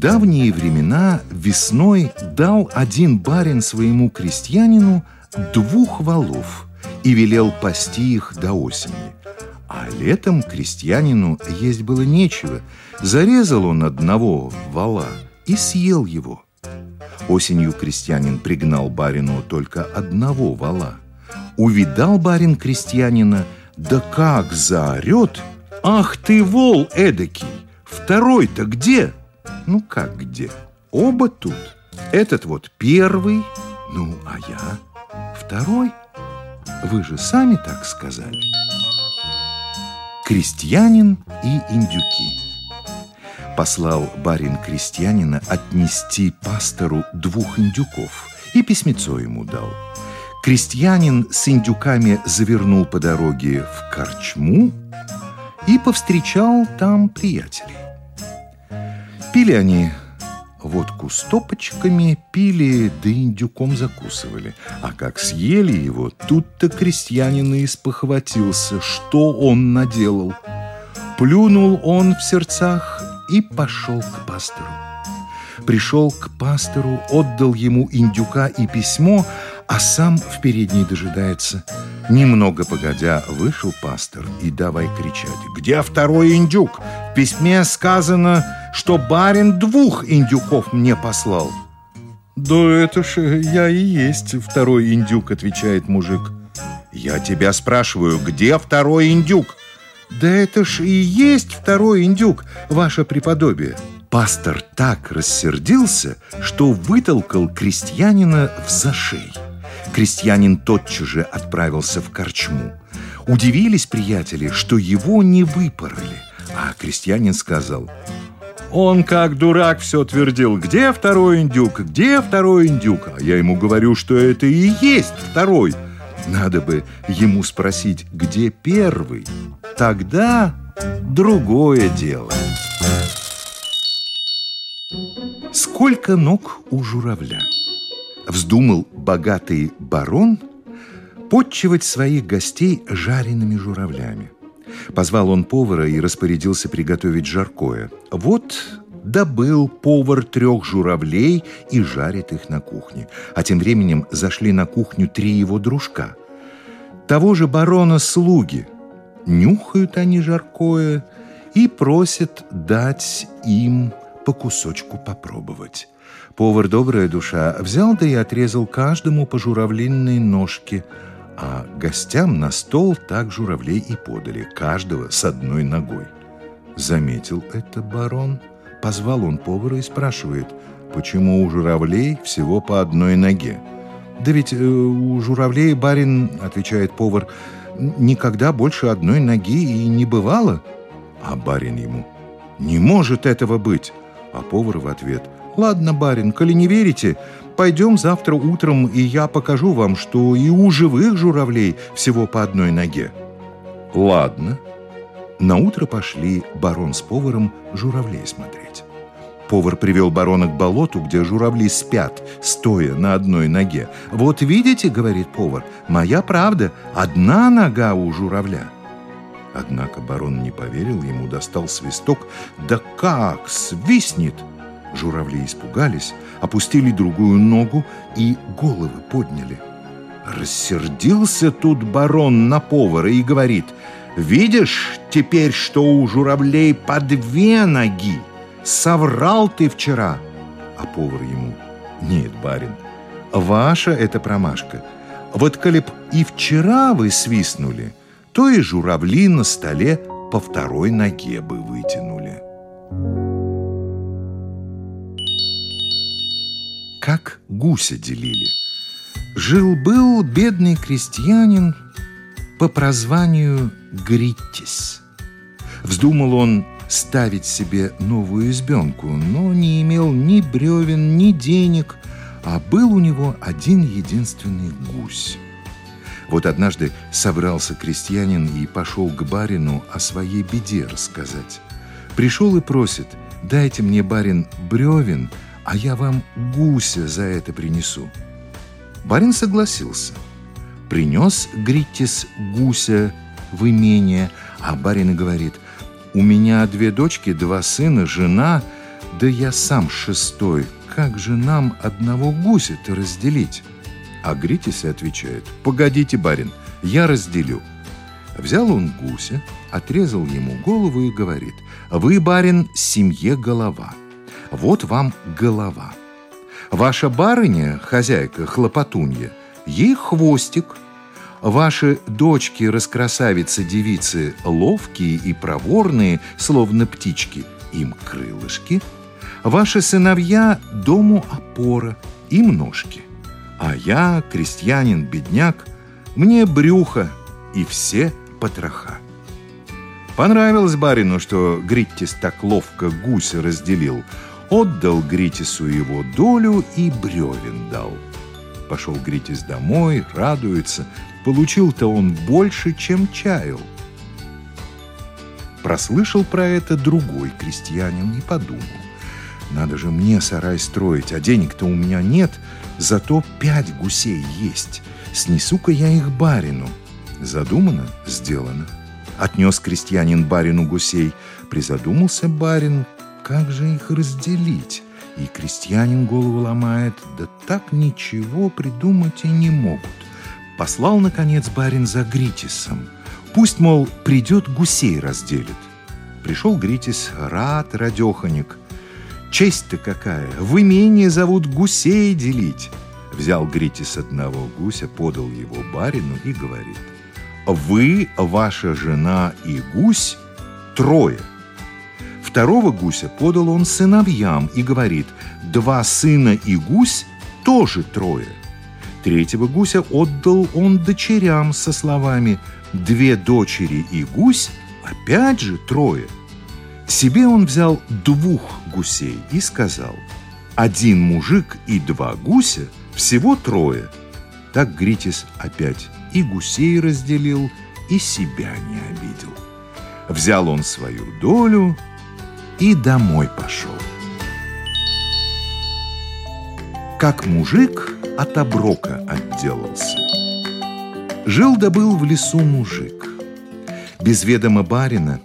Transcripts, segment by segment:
давние времена весной дал один барин своему крестьянину двух валов – и велел пасти их до осени. А летом крестьянину есть было нечего. Зарезал он одного вала и съел его. Осенью крестьянин пригнал барину только одного вала. Увидал барин крестьянина, да как заорет! «Ах ты, вол эдакий! Второй-то где?» «Ну как где? Оба тут. Этот вот первый, ну а я второй». Вы же сами так сказали. Крестьянин и индюки. Послал барин крестьянина отнести пастору двух индюков и письмецо ему дал. Крестьянин с индюками завернул по дороге в корчму и повстречал там приятелей. Пили они Водку стопочками пили, да индюком закусывали. А как съели его, тут-то крестьянин и спохватился, что он наделал. Плюнул он в сердцах и пошел к пастору. Пришел к пастору, отдал ему индюка и письмо, а сам в передней дожидается. Немного погодя, вышел пастор и давай кричать. «Где второй индюк? В письме сказано, что барин двух индюков мне послал». «Да это ж я и есть второй индюк», — отвечает мужик. «Я тебя спрашиваю, где второй индюк?» «Да это ж и есть второй индюк, ваше преподобие». Пастор так рассердился, что вытолкал крестьянина в зашей. Крестьянин тотчас же отправился в корчму. Удивились приятели, что его не выпороли. А крестьянин сказал, он как дурак все твердил, где второй индюк, где второй индюк? А я ему говорю, что это и есть второй. Надо бы ему спросить, где первый. Тогда другое дело. Сколько ног у журавля? вздумал богатый барон подчивать своих гостей жареными журавлями. Позвал он повара и распорядился приготовить жаркое. Вот добыл повар трех журавлей и жарит их на кухне. А тем временем зашли на кухню три его дружка. Того же барона слуги. Нюхают они жаркое и просят дать им по кусочку попробовать. Повар «Добрая душа» взял да и отрезал каждому по журавлиной ножке, а гостям на стол так журавлей и подали, каждого с одной ногой. Заметил это барон, позвал он повара и спрашивает, почему у журавлей всего по одной ноге. «Да ведь э, у журавлей, барин, — отвечает повар, — никогда больше одной ноги и не бывало». А барин ему, «Не может этого быть!» А повар в ответ — Ладно, барин, коли не верите, пойдем завтра утром, и я покажу вам, что и у живых журавлей всего по одной ноге. Ладно. На утро пошли барон с поваром журавлей смотреть. Повар привел барона к болоту, где журавли спят, стоя на одной ноге. «Вот видите, — говорит повар, — моя правда, одна нога у журавля». Однако барон не поверил ему, достал свисток. «Да как свистнет!» Журавли испугались, опустили другую ногу и головы подняли. Рассердился тут барон на повара и говорит, «Видишь теперь, что у журавлей по две ноги? Соврал ты вчера!» А повар ему, «Нет, барин, ваша это промашка. Вот коли б и вчера вы свистнули, то и журавли на столе по второй ноге бы вытянули». Как гуся делили. Жил-был бедный крестьянин по прозванию Гриттис. Вздумал он ставить себе новую избенку, но не имел ни бревен, ни денег, а был у него один единственный гусь. Вот однажды собрался крестьянин и пошел к барину о своей беде рассказать. Пришел и просит, дайте мне, барин, бревен, а я вам гуся за это принесу. Барин согласился. Принес Гриттис гуся в имение, а барин и говорит, у меня две дочки, два сына, жена, да я сам шестой, как же нам одного гуся-то разделить? А Гритис отвечает, «Погодите, барин, я разделю». Взял он гуся, отрезал ему голову и говорит, «Вы, барин, семье голова. Вот вам голова. Ваша барыня, хозяйка, хлопотунья, ей хвостик. Ваши дочки, раскрасавицы, девицы, ловкие и проворные, словно птички, им крылышки. Ваши сыновья дому опора, им ножки. А я, крестьянин, бедняк, мне брюхо и все потроха. Понравилось барину, что Гриттис так ловко гуся разделил. Отдал Гритису его долю и бревен дал. Пошел Гритис домой, радуется. Получил-то он больше, чем чаял. Прослышал про это другой крестьянин и подумал. Надо же мне сарай строить, а денег-то у меня нет, зато пять гусей есть. Снесу-ка я их барину. Задумано, сделано. Отнес крестьянин барину гусей. Призадумался барин, как же их разделить? И крестьянин голову ломает, да так ничего придумать и не могут. Послал, наконец, барин за Гритисом. Пусть, мол, придет гусей разделит. Пришел Гритис, рад, радеханик. Честь-то какая! В имении зовут гусей делить. Взял Гритис одного гуся, подал его барину и говорит. Вы, ваша жена и гусь трое. Второго гуся подал он сыновьям и говорит, два сына и гусь тоже трое. Третьего гуся отдал он дочерям со словами «две дочери и гусь, опять же трое». Себе он взял двух гусей и сказал, «Один мужик и два гуся, всего трое». Так Гритис опять и гусей разделил, и себя не обидел. Взял он свою долю и домой пошел. Как мужик от оброка отделался. Жил да был в лесу мужик. Без ведома барина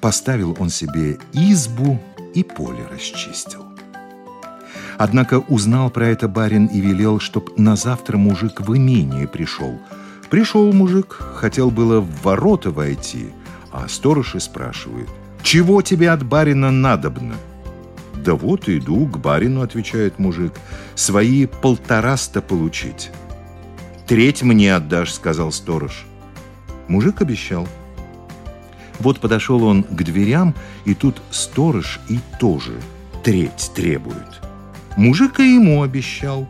Поставил он себе избу и поле расчистил. Однако узнал про это барин и велел, чтоб на завтра мужик в имение пришел. Пришел мужик, хотел было в ворота войти, а сторож и спрашивает, «Чего тебе от барина надобно?» «Да вот иду к барину», — отвечает мужик, «свои полтораста получить». «Треть мне отдашь», — сказал сторож. Мужик обещал. Вот подошел он к дверям, и тут сторож и тоже треть требует. Мужик и ему обещал,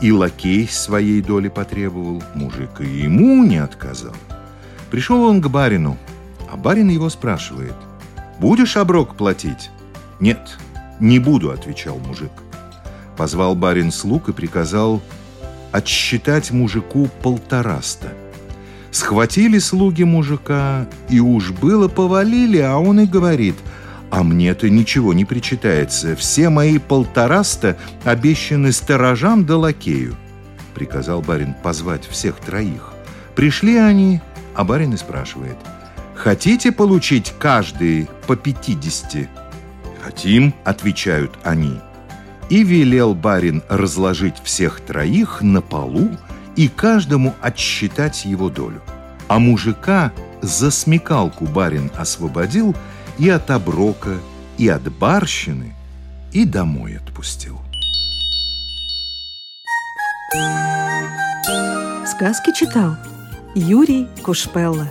и лакей своей доли потребовал, мужик и ему не отказал. Пришел он к барину, а барин его спрашивает, «Будешь оброк платить?» «Нет, не буду», — отвечал мужик. Позвал барин слуг и приказал отсчитать мужику полтораста – Схватили слуги мужика, и уж было повалили, а он и говорит, «А мне-то ничего не причитается, все мои полтораста обещаны сторожам да лакею». Приказал барин позвать всех троих. Пришли они, а барин и спрашивает, «Хотите получить каждый по пятидесяти?» «Хотим», — отвечают они. И велел барин разложить всех троих на полу, и каждому отсчитать его долю. А мужика за смекалку барин освободил и от оброка, и от барщины, и домой отпустил. Сказки читал Юрий Кушпелла.